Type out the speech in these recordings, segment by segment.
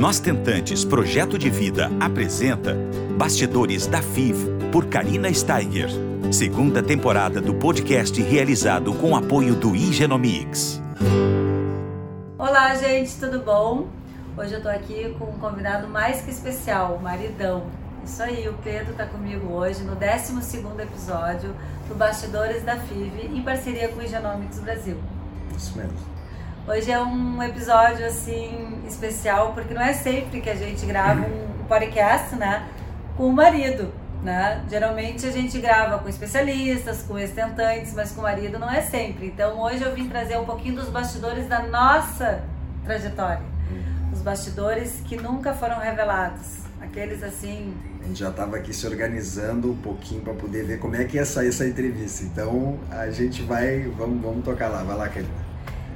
Nós Tentantes Projeto de Vida apresenta Bastidores da FIV por Karina Steiger. Segunda temporada do podcast realizado com apoio do Igenomics. Olá, gente, tudo bom? Hoje eu tô aqui com um convidado mais que especial, o maridão. Isso aí, o Pedro tá comigo hoje no 12 episódio do Bastidores da FIV em parceria com o Igenomics Brasil. Isso mesmo. Hoje é um episódio assim especial porque não é sempre que a gente grava um podcast, né, com o marido, né? Geralmente a gente grava com especialistas, com estentantes, mas com o marido não é sempre. Então hoje eu vim trazer um pouquinho dos bastidores da nossa trajetória, os bastidores que nunca foram revelados, aqueles assim. A gente já estava aqui se organizando um pouquinho para poder ver como é que ia sair essa entrevista. Então a gente vai, vamos, vamos tocar lá, vai lá, Karina.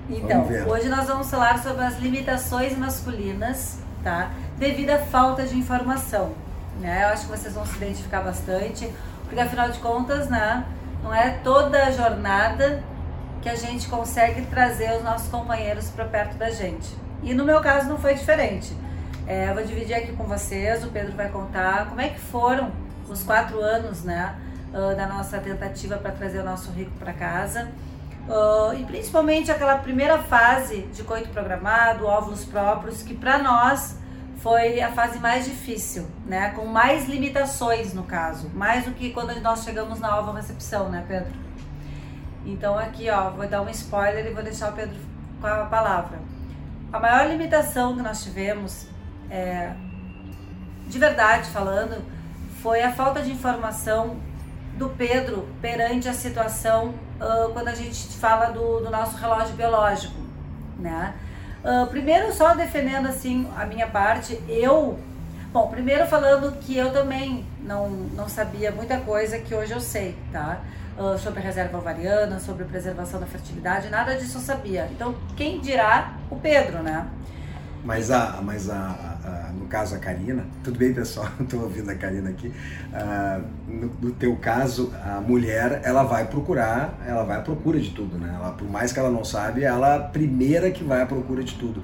Então, hoje nós vamos falar sobre as limitações masculinas, tá? Devido à falta de informação, né? Eu acho que vocês vão se identificar bastante, porque afinal de contas, né? Não é toda a jornada que a gente consegue trazer os nossos companheiros para perto da gente. E no meu caso não foi diferente. É, eu vou dividir aqui com vocês, o Pedro vai contar como é que foram os quatro anos, né? Uh, da nossa tentativa para trazer o nosso rico para casa. Uh, e principalmente aquela primeira fase de coito programado, óvulos próprios, que para nós foi a fase mais difícil, né? Com mais limitações no caso, mais do que quando nós chegamos na ova recepção, né, Pedro? Então aqui, ó, vou dar um spoiler e vou deixar o Pedro com a palavra. A maior limitação que nós tivemos, é, de verdade falando, foi a falta de informação do Pedro perante a situação uh, quando a gente fala do, do nosso relógio biológico, né? Uh, primeiro, só defendendo assim a minha parte, eu. Bom, primeiro falando que eu também não, não sabia muita coisa que hoje eu sei, tá? Uh, sobre reserva ovariana, sobre preservação da fertilidade, nada disso eu sabia. Então, quem dirá o Pedro, né? Mas, a, mas a, a, no caso a Karina, tudo bem pessoal, estou ouvindo a Karina aqui. Uh, no, no, teu caso, a mulher ela vai procurar, ela vai à procura de tudo, né? Ela, por mais que ela não sabe, ela é a primeira que vai à procura de tudo.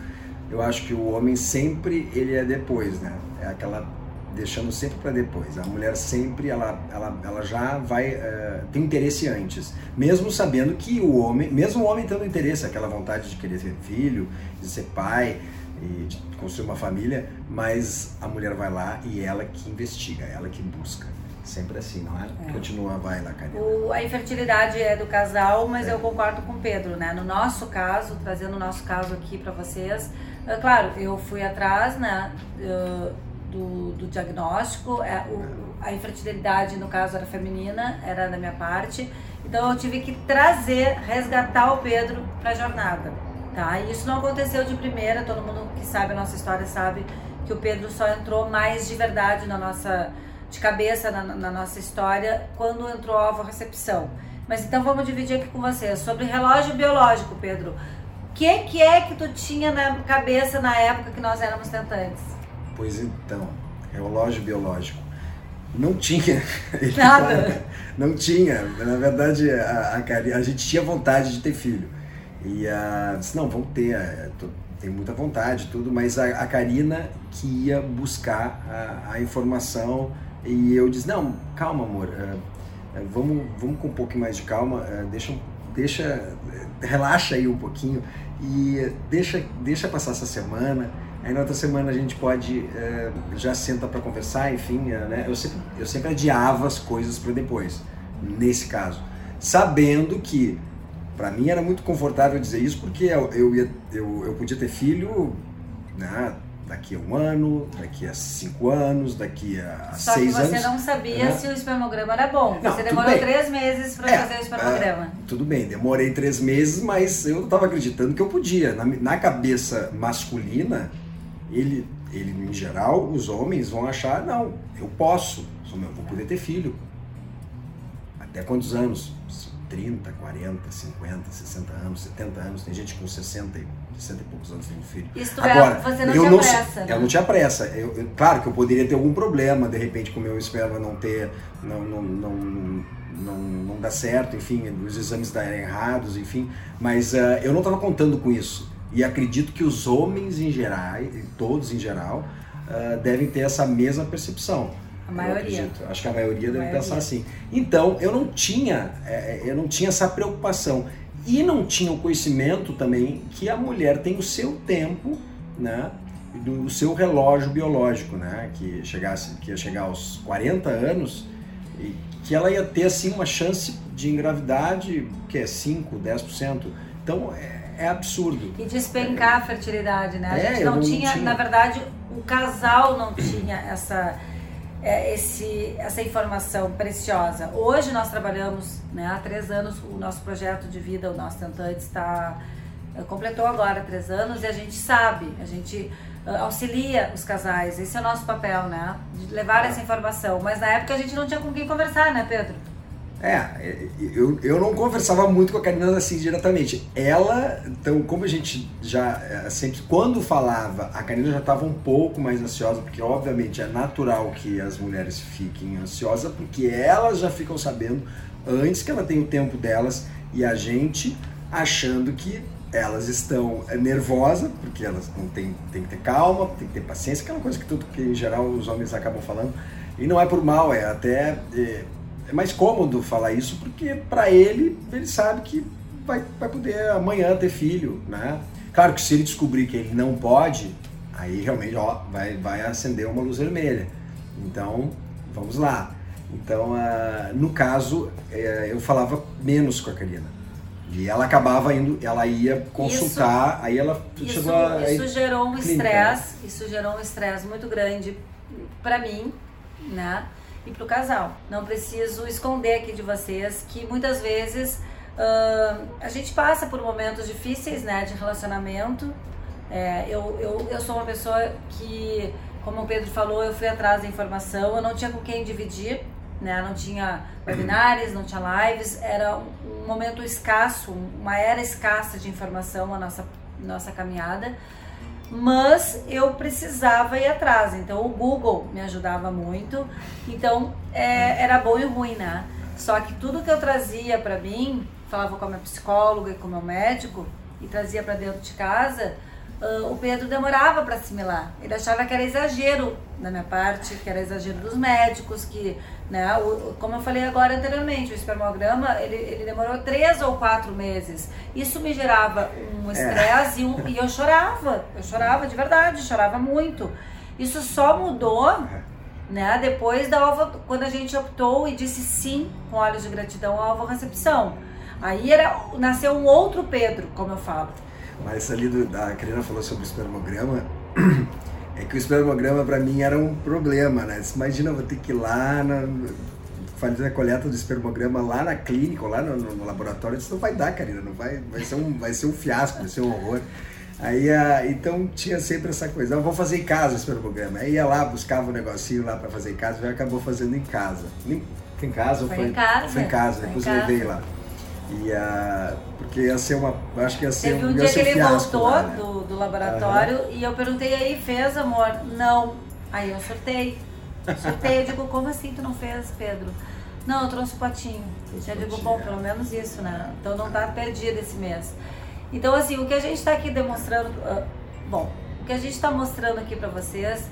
Eu acho que o homem sempre ele é depois, né? É aquela deixando sempre para depois. A mulher sempre ela, ela, ela já vai uh, tem interesse antes, mesmo sabendo que o homem, mesmo o homem tendo interesse, aquela vontade de querer ter filho, de ser pai e de construir uma família, mas a mulher vai lá e ela que investiga, ela que busca. Sempre assim, não é? é. Continua, vai lá, Karina. O, a infertilidade é do casal, mas é. eu concordo com o Pedro, né? No nosso caso, trazendo o nosso caso aqui para vocês, é, claro, eu fui atrás, né, do, do diagnóstico, é, o, a infertilidade, no caso, era feminina, era da minha parte, então eu tive que trazer, resgatar o Pedro para a jornada. Tá? E isso não aconteceu de primeira, todo mundo que sabe a nossa história sabe que o Pedro só entrou mais de verdade na nossa de cabeça na, na nossa história quando entrou a ovo recepção. Mas então vamos dividir aqui com você sobre relógio biológico, Pedro. O que, que é que tu tinha na cabeça na época que nós éramos tentantes? Pois então, relógio biológico. Não tinha. Nada. Não tinha. Na verdade, a, a, a gente tinha vontade de ter filho. E uh, disse, não, vamos ter, uh, tô, tenho muita vontade tudo, mas a, a Karina que ia buscar a, a, informação e eu disse, não, calma amor, uh, vamos, vamos com um pouquinho mais de calma, deixa, deixa, relaxa aí um pouquinho e deixa, deixa passar essa semana, aí na outra semana a gente pode, já senta para conversar, enfim, né? eu, sempre, eu sempre adiava as coisas para depois, nesse caso, sabendo que para mim era muito confortável dizer isso porque eu, eu, ia, eu, eu podia ter filho né, daqui a um ano, daqui a cinco anos, daqui a Só seis anos. Só que você não sabia né? se o espermograma era bom. Não, você demorou três meses para é, fazer o espermograma. É, tudo bem, demorei três meses, mas eu estava acreditando que eu podia. Na, na cabeça masculina, ele, ele, em geral, os homens vão achar, não, eu posso, eu vou poder ter filho. Até quantos anos? 30, 40, 50, 60 anos, 70 anos, tem gente com 60 e 60 e poucos anos tem filho. Isso é, Agora, você não eu tinha não, pressa. Né? Eu não tinha pressa. Eu, eu, claro que eu poderia ter algum problema, de repente, com o meu esperma não ter, não, não, não, não, não dar certo, enfim, os exames darem errados, enfim, mas uh, eu não estava contando com isso. E acredito que os homens em geral, todos em geral, uh, devem ter essa mesma percepção. A maioria. Acho que a maioria a deve maioria. pensar assim. Então, eu não tinha, é, é, eu não tinha essa preocupação. E não tinha o conhecimento também que a mulher tem o seu tempo, né? Do seu relógio biológico, né? Que, chegasse, que ia chegar aos 40 anos e que ela ia ter assim uma chance de engravidade que é 5, 10%. Então é, é absurdo. E despencar a fertilidade, né? A é, gente não, não tinha, tinha, na verdade, o casal não tinha essa é, esse, essa informação preciosa. Hoje nós trabalhamos, né, há três anos, o nosso projeto de vida, o nosso Tentante está é, completou agora três anos e a gente sabe, a gente uh, auxilia os casais. Esse é o nosso papel, né, de levar essa informação. Mas na época a gente não tinha com quem conversar, né, Pedro? É, eu, eu não conversava muito com a Karina assim diretamente. Ela, então, como a gente já é, sempre, quando falava, a Karina já estava um pouco mais ansiosa, porque obviamente é natural que as mulheres fiquem ansiosas, porque elas já ficam sabendo antes que ela tem o tempo delas e a gente achando que elas estão é, nervosas, porque elas não têm, tem que ter calma, tem que ter paciência, aquela coisa que tudo que em geral os homens acabam falando. E não é por mal, é até. É, é mais cômodo falar isso porque para ele, ele sabe que vai, vai poder amanhã ter filho, né? Claro que se ele descobrir que ele não pode, aí realmente ó, vai, vai acender uma luz vermelha. Então, vamos lá. Então, uh, no caso, uh, eu falava menos com a Karina. E ela acabava indo, ela ia consultar, isso, aí ela isso, a, isso gerou um estresse, isso gerou um estresse muito grande para mim, né? E para o casal. Não preciso esconder aqui de vocês que muitas vezes uh, a gente passa por momentos difíceis né, de relacionamento. É, eu, eu, eu sou uma pessoa que, como o Pedro falou, eu fui atrás da informação, eu não tinha com quem dividir, né, não tinha webinars, não tinha lives, era um momento escasso, uma era escassa de informação a nossa, nossa caminhada mas eu precisava ir atrás. Então o Google me ajudava muito. Então é, era bom e ruim, né? Só que tudo que eu trazia para mim, falava com a minha psicóloga e com o meu médico e trazia para dentro de casa, uh, o Pedro demorava para assimilar. Ele achava que era exagero da minha parte, que era exagero dos médicos, que, né, o, como eu falei agora anteriormente, o espermograma, ele, ele demorou três ou quatro meses. Isso me gerava um é. estresse é. e, um, e eu chorava, eu chorava de verdade, chorava muito. Isso só mudou né, depois da ovo, quando a gente optou e disse sim com olhos de gratidão à recepção. Aí era, nasceu um outro Pedro, como eu falo. Mas ali do, a Karina falou sobre o espermograma, é que o espermograma para mim era um problema, né? Imagina, eu vou ter que ir lá na, fazer a coleta do espermograma lá na clínica, lá no, no, laboratório, isso não vai dar, Karina, não vai, vai ser um, vai ser um fiasco, vai ser um horror. Aí, a, então tinha sempre essa coisa, eu vou fazer em casa o espermograma. Aí ia lá, buscava um negocinho lá para fazer em casa, e acabou fazendo em casa. Foi em casa? Foi, foi em casa. Foi em casa, depois eu levei lá. E, uh, porque ia ser uma. Acho que ia ser Teve um, dia que ele fiasco, voltou lá, né? do, do laboratório e eu perguntei aí, fez amor? Não. Aí eu sortei. Sortei, eu digo, como assim tu não fez, Pedro? Não, eu trouxe o potinho. Já digo, bom, pelo menos isso, né? Então não tá perdido esse mês. Então, assim, o que a gente está aqui demonstrando. Uh, bom, o que a gente está mostrando aqui para vocês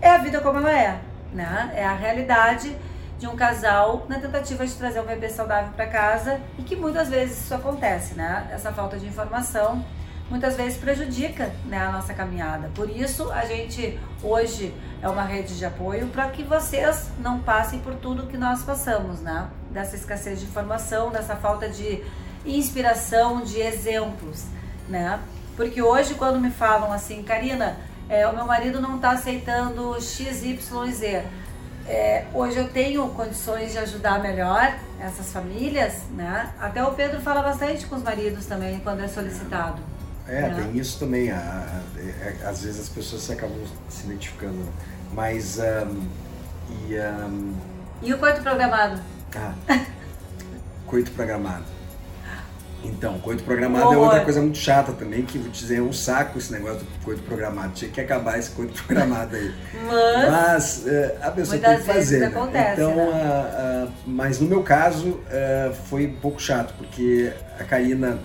é a vida como ela é, né? É a realidade de um casal na tentativa de trazer um bebê saudável para casa e que muitas vezes isso acontece, né? Essa falta de informação muitas vezes prejudica né, a nossa caminhada. Por isso, a gente hoje é uma rede de apoio para que vocês não passem por tudo que nós passamos, né? Dessa escassez de informação, dessa falta de inspiração, de exemplos, né? Porque hoje, quando me falam assim, Karina, é, o meu marido não está aceitando XYZ é, hoje eu tenho condições de ajudar melhor essas famílias, né? Até o Pedro fala bastante com os maridos também quando é solicitado. É, né? tem isso também. A, a, a, às vezes as pessoas acabam se identificando. Mas. Um, e, um... e o coito programado? Ah, coito programado. Então, coito programado é outra coisa muito chata também, que vou te dizer, é um saco esse negócio do coito programado. Tinha que acabar esse coito programado aí. Mas, mas uh, a pessoa tem que fazer. Né? Acontece, então, né? uh, uh, mas no meu caso uh, foi um pouco chato, porque a Karina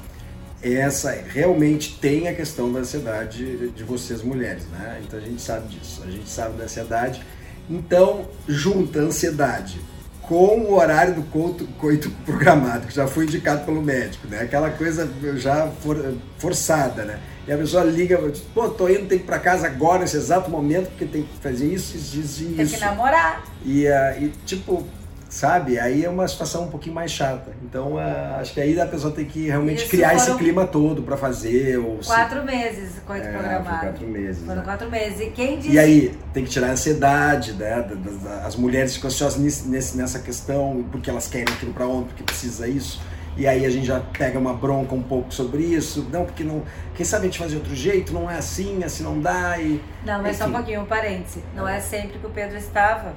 essa realmente tem a questão da ansiedade de vocês mulheres, né? Então a gente sabe disso, a gente sabe da ansiedade. Então, junta a ansiedade com o horário do coito, coito programado, que já foi indicado pelo médico, né? Aquela coisa já for, forçada, né? E a pessoa liga, pô, tô indo, tem que ir pra casa agora, nesse exato momento, porque tem que fazer isso, isso, isso. Tem que namorar. E, uh, e tipo, sabe? Aí é uma situação um pouquinho mais chata. Então, uh, acho que aí a pessoa tem que realmente Isso criar esse clima todo para fazer. Ou quatro se... meses coito é, programado. quatro meses. Foram né? quatro meses. E quem disse... E aí, tem que tirar a ansiedade, né? As mulheres ficam ansiosas nesse, nessa questão, porque elas querem aquilo para ontem, porque precisa isso. E aí a gente já pega uma bronca um pouco sobre isso. Não, porque não. Quem sabe a gente faz de outro jeito, não é assim, assim não dá. E, não, mas enfim. só um pouquinho, um parêntese. Não é sempre que o Pedro estava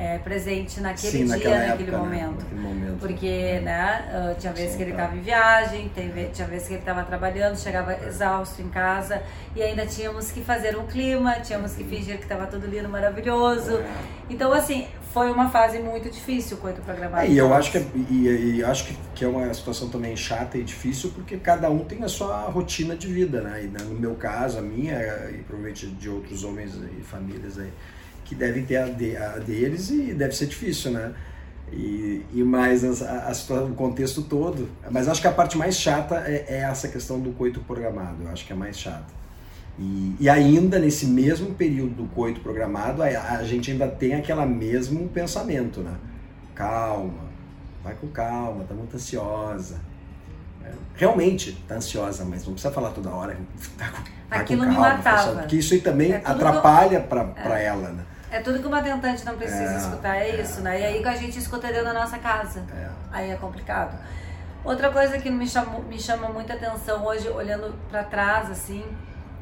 é, presente naquele Sim, dia, naquele, época, né? momento. Né? naquele, momento. Porque, né, tinha vezes Sim, que ele estava em viagem, tinha vezes que ele estava trabalhando, chegava é. exausto em casa e ainda tínhamos que fazer um clima, tínhamos que fingir que estava tudo lindo, maravilhoso. É. Então, assim, foi uma fase muito difícil o coito programado. É, e eu acho que, é, e, e, acho que, que é uma situação também chata e difícil porque cada um tem a sua rotina de vida, né? E né, no meu caso, a minha e provavelmente de outros homens e famílias aí que devem ter a, de, a deles e deve ser difícil, né? E, e mais a, a, o contexto todo. Mas acho que a parte mais chata é, é, essa questão do coito programado. Eu acho que é mais chata. E, e ainda nesse mesmo período do coito programado, a, a gente ainda tem aquele mesmo pensamento, né? Calma, vai com calma, tá muito ansiosa. É, realmente tá ansiosa, mas não precisa falar toda hora. Tá com, tá Aquilo com calma, me matava. Porque isso aí também atrapalha para é. ela, né? É tudo que uma tentante não precisa é, escutar, é, é, isso, né? E aí que a gente escuta dentro da nossa casa. É. Aí é complicado. Outra coisa que me, chamou, me chama muita atenção hoje, olhando para trás, assim,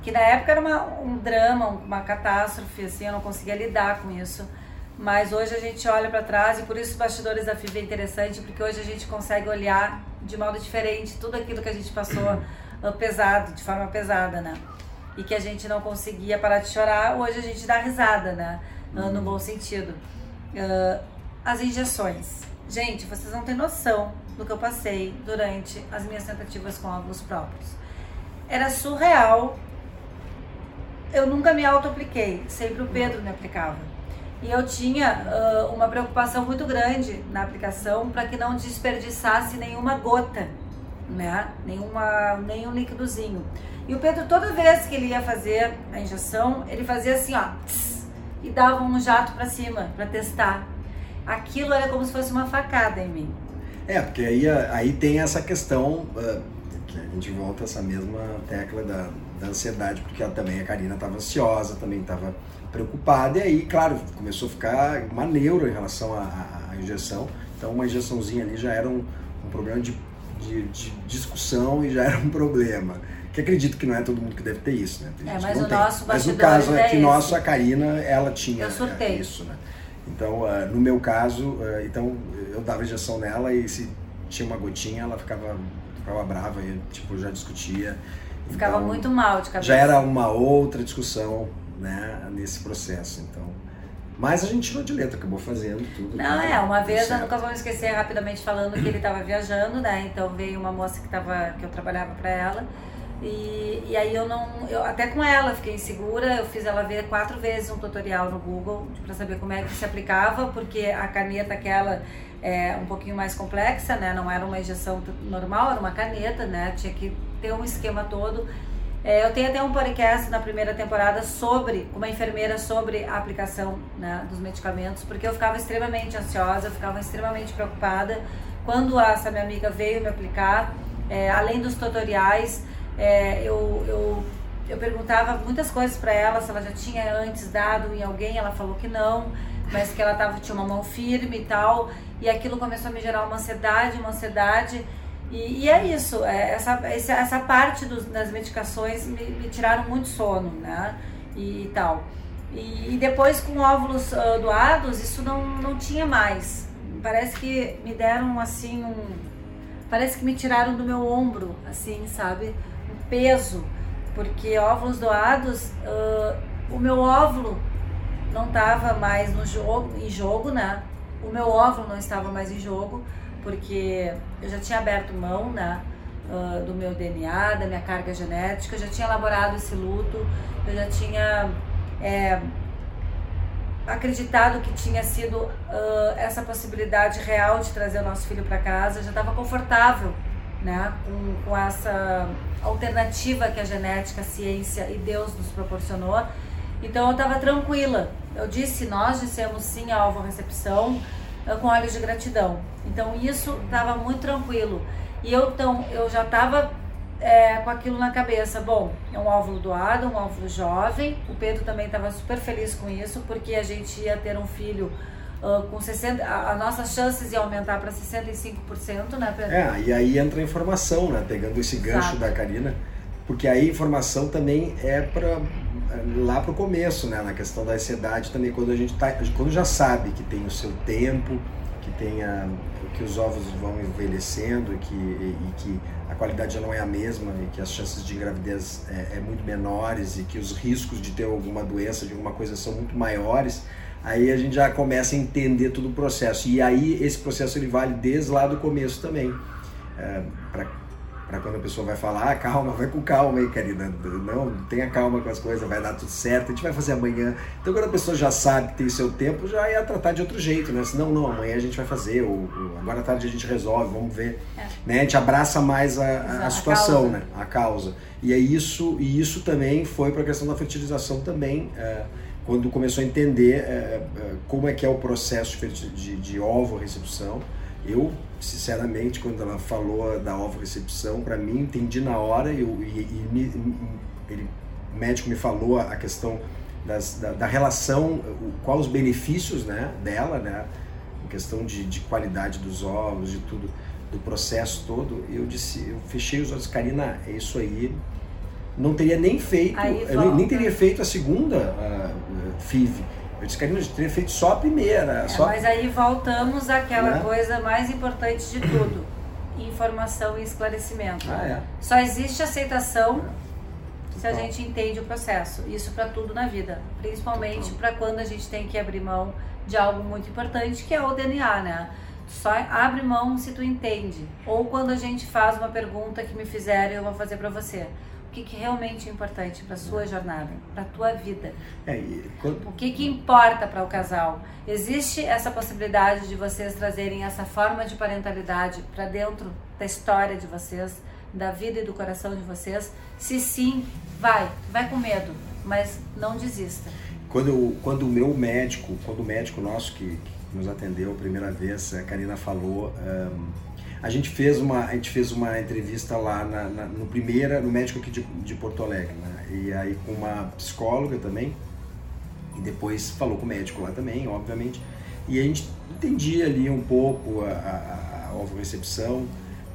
que na época era uma, um drama, uma catástrofe, assim, eu não conseguia lidar com isso. Mas hoje a gente olha para trás e por isso os bastidores da FIV é interessante, porque hoje a gente consegue olhar de modo diferente tudo aquilo que a gente passou pesado, de forma pesada, né? E que a gente não conseguia parar de chorar, hoje a gente dá risada, né? Uh, no bom sentido. Uh, as injeções. Gente, vocês não têm noção do que eu passei durante as minhas tentativas com óvulos próprios. Era surreal. Eu nunca me auto-apliquei, sempre o Pedro me aplicava. E eu tinha uh, uma preocupação muito grande na aplicação para que não desperdiçasse nenhuma gota, né? Nenhuma, nenhum líquidozinho. E o Pedro, toda vez que ele ia fazer a injeção, ele fazia assim, ó. Tss, e davam um jato para cima para testar. Aquilo era como se fosse uma facada em mim. É, porque aí, aí tem essa questão uh, que a gente volta essa mesma tecla da, da ansiedade, porque ela, também a Karina estava ansiosa, também estava preocupada, e aí, claro, começou a ficar uma neura em relação à, à injeção. Então, uma injeçãozinha ali já era um, um problema de, de, de discussão e já era um problema que acredito que não é todo mundo que deve ter isso, né? é, mas o tem. nosso Mas no caso é que esse. nosso, a Karina, ela tinha é, isso, né? Então, uh, no meu caso, uh, então eu dava injeção nela e se tinha uma gotinha, ela ficava, ficava brava e tipo, já discutia. Ficava então, muito mal de cabeça. Já era uma outra discussão, né, nesse processo, então... Mas a gente tirou de letra, acabou fazendo tudo. Não, é, uma vez, eu nunca vou esquecer rapidamente falando que ele estava viajando, né? Então veio uma moça que, tava, que eu trabalhava para ela e, e aí eu não, eu até com ela fiquei insegura, eu fiz ela ver quatro vezes um tutorial no Google para saber como é que se aplicava, porque a caneta aquela é um pouquinho mais complexa, né? Não era uma injeção normal, era uma caneta, né? Tinha que ter um esquema todo. É, eu tenho até um podcast na primeira temporada sobre, uma enfermeira sobre a aplicação né, dos medicamentos, porque eu ficava extremamente ansiosa, eu ficava extremamente preocupada. Quando essa minha amiga veio me aplicar, é, além dos tutoriais, é, eu, eu, eu perguntava muitas coisas para ela, se ela já tinha antes dado em alguém, ela falou que não, mas que ela tava, tinha uma mão firme e tal. E aquilo começou a me gerar uma ansiedade, uma ansiedade. E, e é isso, é, essa, essa parte dos, das medicações me, me, tiraram muito sono, né? E, e tal. E, e, depois com óvulos uh, doados, isso não, não tinha mais. Parece que me deram assim um. Parece que me tiraram do meu ombro, assim, sabe? Peso, porque óvulos doados, uh, o meu óvulo não estava mais no jogo, em jogo, né? O meu óvulo não estava mais em jogo, porque eu já tinha aberto mão, né? uh, do meu DNA, da minha carga genética, eu já tinha elaborado esse luto, eu já tinha é, acreditado que tinha sido uh, essa possibilidade real de trazer o nosso filho para casa, eu já estava confortável né, com, com essa alternativa que a genética, a ciência e Deus nos proporcionou. Então eu estava tranquila. Eu disse, nós dissemos sim à alvo recepção com olhos de gratidão. Então isso estava muito tranquilo. E eu, então, eu já estava é, com aquilo na cabeça. Bom, é um óvulo doado, um óvulo jovem. O Pedro também estava super feliz com isso, porque a gente ia ter um filho uh, com 60%. As nossas chances iam aumentar para 65%, né, Pedro? É, e aí entra a informação, né? Pegando esse gancho Exato. da Karina. Porque aí a informação também é para lá para o começo, né? Na questão da ansiedade também, quando a gente tá, quando já sabe que tem o seu tempo, que tenha que os ovos vão envelhecendo e que, e, e que a qualidade já não é a mesma e que as chances de gravidez é, é, muito menores e que os riscos de ter alguma doença, de alguma coisa são muito maiores, aí a gente já começa a entender todo o processo. E aí esse processo ele vale desde lá do começo também. É, para quando a pessoa vai falar, ah, calma, vai com calma aí, querida. Não, tenha calma com as coisas, vai dar tudo certo, a gente vai fazer amanhã. Então quando a pessoa já sabe que tem o seu tempo, já ia tratar de outro jeito, né? Senão, não, amanhã a gente vai fazer, ou, ou agora à tarde a gente resolve, vamos ver. É. Né? A gente abraça mais a, a situação, a né? A causa. E é isso, e isso também foi para a questão da fertilização também. É, quando começou a entender é, é como é que é o processo de, de, ovo-recepção, eu, sinceramente, quando ela falou da ovo-recepção, para mim, entendi na hora eu, e, e me, ele, o médico me falou a questão das, da, da, relação, quais os benefícios né, dela, né, em questão de, de qualidade dos ovos, de tudo, do processo todo. Eu disse, eu fechei os olhos, Karina, é isso aí. Não teria nem feito, eu nem teria feito a segunda uh, FIV eu disse que a teria feito só a primeira. É, só... Mas aí voltamos àquela né? coisa mais importante de tudo: informação e esclarecimento. Ah, é. Só existe aceitação é. se a gente entende o processo. Isso para tudo na vida, principalmente para quando a gente tem que abrir mão de algo muito importante, que é o DNA, né? Só abre mão se tu entende. Ou quando a gente faz uma pergunta que me fizeram, eu vou fazer para você que, que realmente é importante para sua jornada, para a tua vida. É, quando... O que, que importa para o casal? Existe essa possibilidade de vocês trazerem essa forma de parentalidade para dentro da história de vocês, da vida e do coração de vocês? Se sim, vai, vai com medo, mas não desista. Quando, quando o meu médico, quando o médico nosso que, que nos atendeu a primeira vez, a Karina falou. Um, a gente fez uma, a gente fez uma entrevista lá na, na no primeira, no médico aqui de, de Porto Alegre, né? E aí com uma psicóloga também, e depois falou com o médico lá também, obviamente. E a gente entendia ali um pouco a, a, a recepção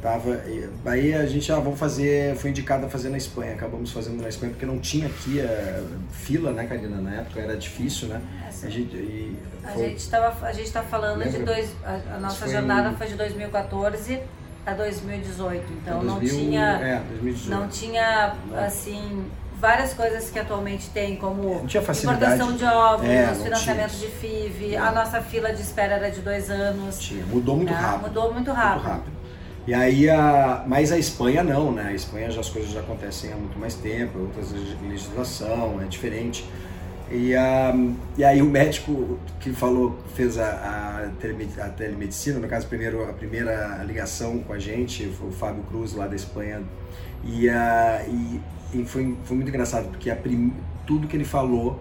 tava aí a gente ah, vamos fazer foi indicado a fazer na Espanha acabamos fazendo na Espanha porque não tinha aqui a eh, fila né Karina na época era difícil né a gente e foi... a gente estava a gente está falando Lembra? de dois a, a nossa jornada em... foi de 2014 a 2018 então 2000, não tinha é, 2018. não tinha assim várias coisas que atualmente tem, como não tinha facilidade. importação de óvulos, é, financiamento tinha. de FIV, a nossa fila de espera era de dois anos. Tinha. Mudou muito né? rápido. Mudou muito rápido. Muito rápido. E aí, a, mas a Espanha não, né? A Espanha já as coisas já acontecem há muito mais tempo, outras legislação, é diferente. E, a, e aí o médico que falou, fez a, a, telemedicina, no caso primeiro, a primeira ligação com a gente, foi o Fábio Cruz lá da Espanha. E, a, e, e foi, foi muito engraçado, porque a prim, tudo que ele falou,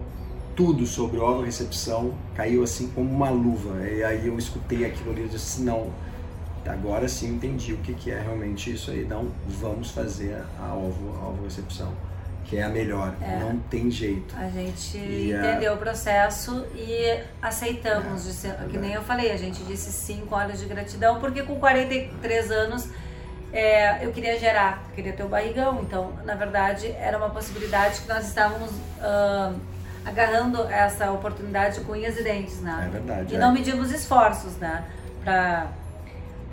tudo sobre ovo recepção, caiu assim como uma luva. E aí eu escutei aquilo ali e disse, não, agora sim entendi o que, que é realmente isso aí. Então vamos fazer a ovo, a ovo recepção, que é a melhor. É. Não tem jeito. A gente e entendeu a... o processo e aceitamos. É, ser, que nem eu falei, a gente disse sim com olhos de gratidão, porque com 43 anos é, eu queria gerar, queria ter o barrigão. Então, na verdade, era uma possibilidade que nós estávamos. Uh, agarrando essa oportunidade com unhas e dentes, né? É verdade. E é. não medimos esforços, né? Pra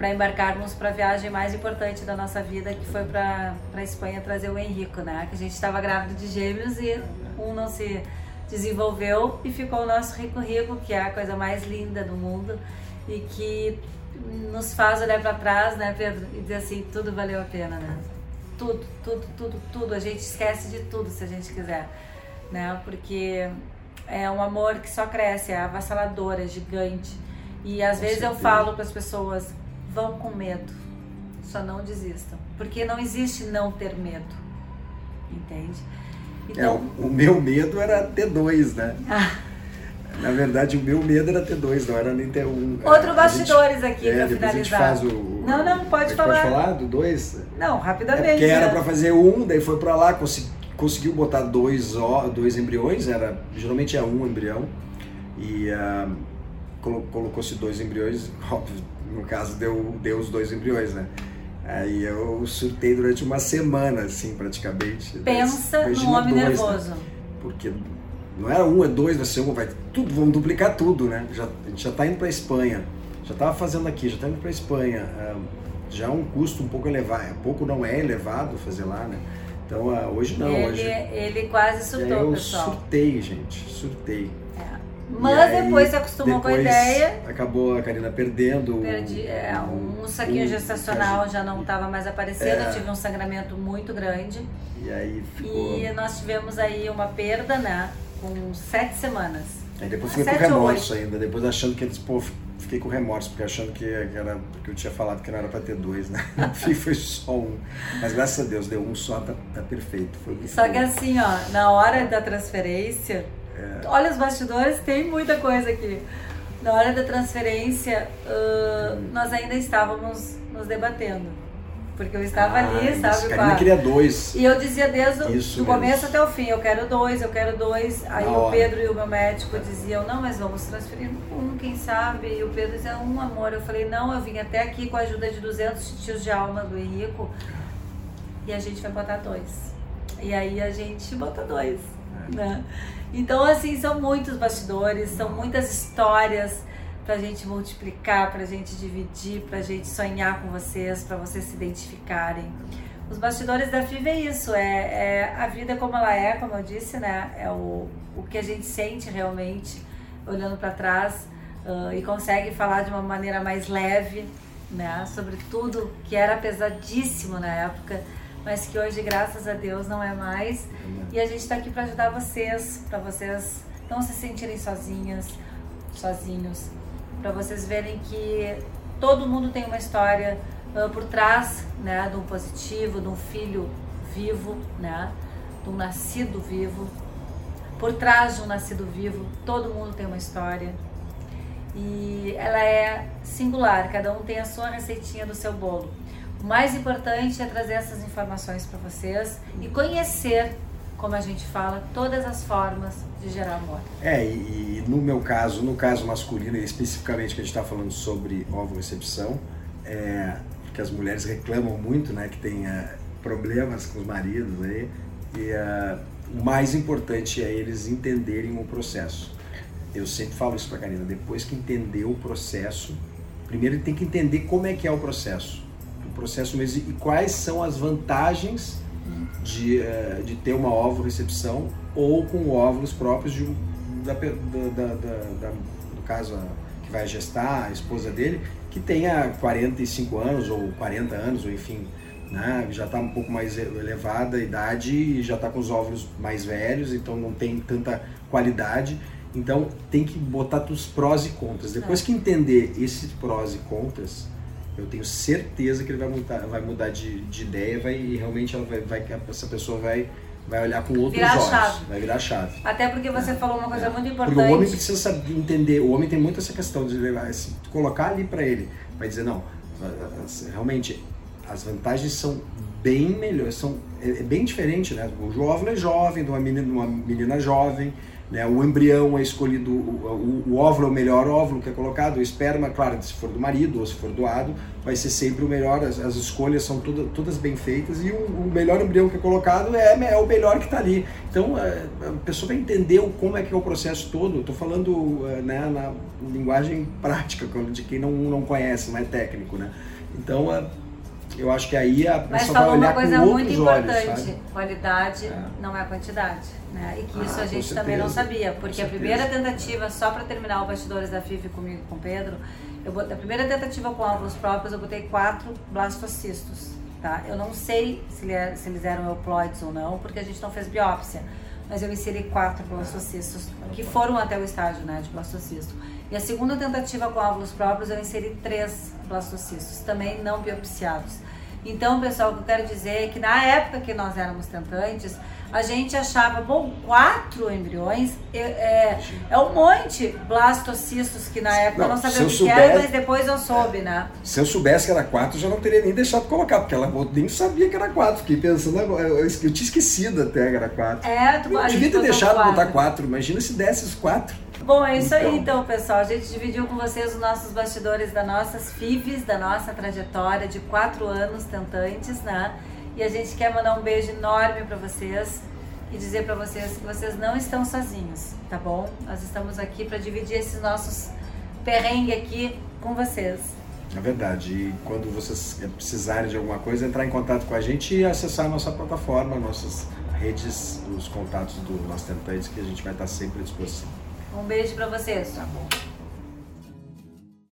para embarcarmos para a viagem mais importante da nossa vida, que foi para a Espanha trazer o Henrico, né? Que a gente estava grávido de gêmeos e um não se desenvolveu e ficou o nosso Rico Rico, que é a coisa mais linda do mundo e que nos faz olhar para trás, né, Pedro, e dizer assim, tudo valeu a pena, né? tudo, tudo, tudo, tudo. A gente esquece de tudo se a gente quiser, né? Porque é um amor que só cresce, é avassalador, é gigante. E às com vezes certeza. eu falo para as pessoas, vão com medo, só não desistam, porque não existe não ter medo, entende? Então... É, o, o meu medo era ter dois, né? Na verdade, o meu medo era ter dois, não era nem ter um. Outro bastidores aqui é, para finalizar. A gente faz o, não, não, pode falar. Pode falar do dois? Não, rapidamente. É porque era né? para fazer um, daí foi para lá, consegui, conseguiu botar dois, dois embriões, era, geralmente é um embrião, e uh, colocou-se dois embriões, óbvio, no caso deu, deu os dois embriões, né? Aí eu surtei durante uma semana, assim, praticamente. Pensa no homem dois, né? nervoso. Né? Porque não era um, é dois, vai ser um, vai tudo, vamos duplicar tudo, né? Já, a gente já está indo para Espanha, já estava fazendo aqui, já está indo para Espanha. Já é um custo um pouco elevado, é pouco não é elevado fazer lá, né? Então uh, hoje não. Ele, hoje, ele quase surtou, eu pessoal. Eu surtei, gente, surtei. Mas aí, depois se acostumou depois com a ideia. Acabou a Karina perdendo. Perdi, é, um, um saquinho um, gestacional já não estava mais aparecendo, é, eu tive um sangramento muito grande. E aí ficou. E nós tivemos aí uma perda, né? Com sete semanas. Aí depois fiquei com remorso ainda, depois achando que eles, pô, fiquei com remorso, porque achando que era. Porque eu tinha falado que não era para ter dois, né? No fim foi só um. Mas graças a Deus, deu um só, tá, tá perfeito. Foi só bom. que assim, ó, na hora da transferência é. Olha os bastidores, tem muita coisa aqui. Na hora da transferência, uh, nós ainda estávamos nos debatendo. Porque eu estava ah, ali, sabe? Eu queria dois. E eu dizia desde o começo até o fim, eu quero dois, eu quero dois. Aí Na o hora. Pedro e o meu médico diziam, não, mas vamos transferir um, quem sabe? E o Pedro dizia, um amor. Eu falei, não, eu vim até aqui com a ajuda de 200 tios de alma do Henrico e a gente vai botar dois. E aí a gente botou dois. Né? Então, assim, são muitos bastidores, são muitas histórias para a gente multiplicar, para a gente dividir, para a gente sonhar com vocês, para vocês se identificarem. Os bastidores da FIV é isso, é, é, a vida como ela é, como eu disse, né? É o, o que a gente sente realmente olhando para trás uh, e consegue falar de uma maneira mais leve, né? Sobre tudo que era pesadíssimo na época mas que hoje, graças a Deus, não é mais. E a gente está aqui para ajudar vocês, para vocês não se sentirem sozinhas, sozinhos, para vocês verem que todo mundo tem uma história uh, por trás, né, de um positivo, de um filho vivo, né, de um nascido vivo. Por trás de um nascido vivo, todo mundo tem uma história. E ela é singular, cada um tem a sua receitinha do seu bolo. O mais importante é trazer essas informações para vocês e conhecer, como a gente fala, todas as formas de gerar amor. É, e, e no meu caso, no caso masculino, especificamente que a gente está falando sobre ovo-recepção, é, porque as mulheres reclamam muito, né, que tem é, problemas com os maridos aí, e é, o mais importante é eles entenderem o processo. Eu sempre falo isso para a Karina, depois que entender o processo, primeiro ele tem que entender como é que é o processo processo mesmo e quais são as vantagens de, uh, de ter uma ovo-recepção ou com óvulos próprios de, da, da, da, no caso, que vai gestar a esposa dele, que tenha 45 anos ou 40 anos, ou enfim, né, já está um pouco mais elevada a idade e já está com os óvulos mais velhos, então não tem tanta qualidade. Então tem que botar os prós e contras. Depois é. que entender esses prós e contras, eu tenho certeza que ele vai mudar, vai mudar de, de ideia vai, e realmente ela vai, vai, essa pessoa vai, vai olhar com outros virar olhos. Chave. Vai virar chave. Até porque você é. falou uma coisa é. muito importante. Porque o homem precisa saber, entender, o homem tem muito essa questão de levar, se colocar ali para ele, vai dizer, não, realmente as vantagens são bem melhores, são, é, é bem diferente, né? O jovem é jovem, de uma menina, uma menina jovem, né? O embrião é escolhido, o, o, óvulo é o melhor óvulo que é colocado, o esperma, claro, se for do marido ou se for doado, vai ser sempre o melhor, as, as escolhas são toda, todas bem feitas e o, o, melhor embrião que é colocado é, é o melhor que está ali. Então a, é, a, pessoa vai entender como é que é o processo todo, estou falando é, né, na linguagem prática, de quem não, não conhece, não é técnico. Né? Então é, eu acho que aí a pessoa vai olhar. Mas falou uma coisa muito importante, olhos, qualidade é. não é quantidade. Né? E que ah, isso a gente também não sabia, porque a primeira tentativa, só para terminar o Bastidores da FIF comigo com o Pedro, eu botei, a primeira tentativa com óvulos próprios, eu botei quatro blastocistos. tá? Eu não sei se, se eles eram euploides ou não, porque a gente não fez biópsia, mas eu inseri quatro blastocistos que foram até o estágio né, de blastocisto. E a segunda tentativa com óvulos próprios eu inseri três blastocistos, também não biopsiados. Então, pessoal, o que eu quero dizer é que na época que nós éramos tentantes, a gente achava, bom, quatro embriões é, é, é um monte blastocistos que na época não, eu não sabia o que soubesse, era, mas depois eu soube, né? Se eu soubesse que era quatro, eu já não teria nem deixado colocar, porque ela nem sabia que era quatro. Fiquei pensando agora, eu, eu, tinha esquecido até que era quatro. É, tu eu devia ter deixado quatro. botar quatro, imagina se desse os quatro. Bom, é isso então. aí então, pessoal. A gente dividiu com vocês os nossos bastidores das nossas FIVs, da nossa trajetória de quatro anos tentantes, né? E a gente quer mandar um beijo enorme para vocês e dizer para vocês que vocês não estão sozinhos, tá bom? Nós estamos aqui para dividir esses nossos perrengues aqui com vocês. É verdade. E quando vocês precisarem de alguma coisa, entrar em contato com a gente e acessar a nossa plataforma, nossas redes, os contatos do Nós Tentantes, que a gente vai estar sempre à disposição. Um beijo para vocês. Tá bom.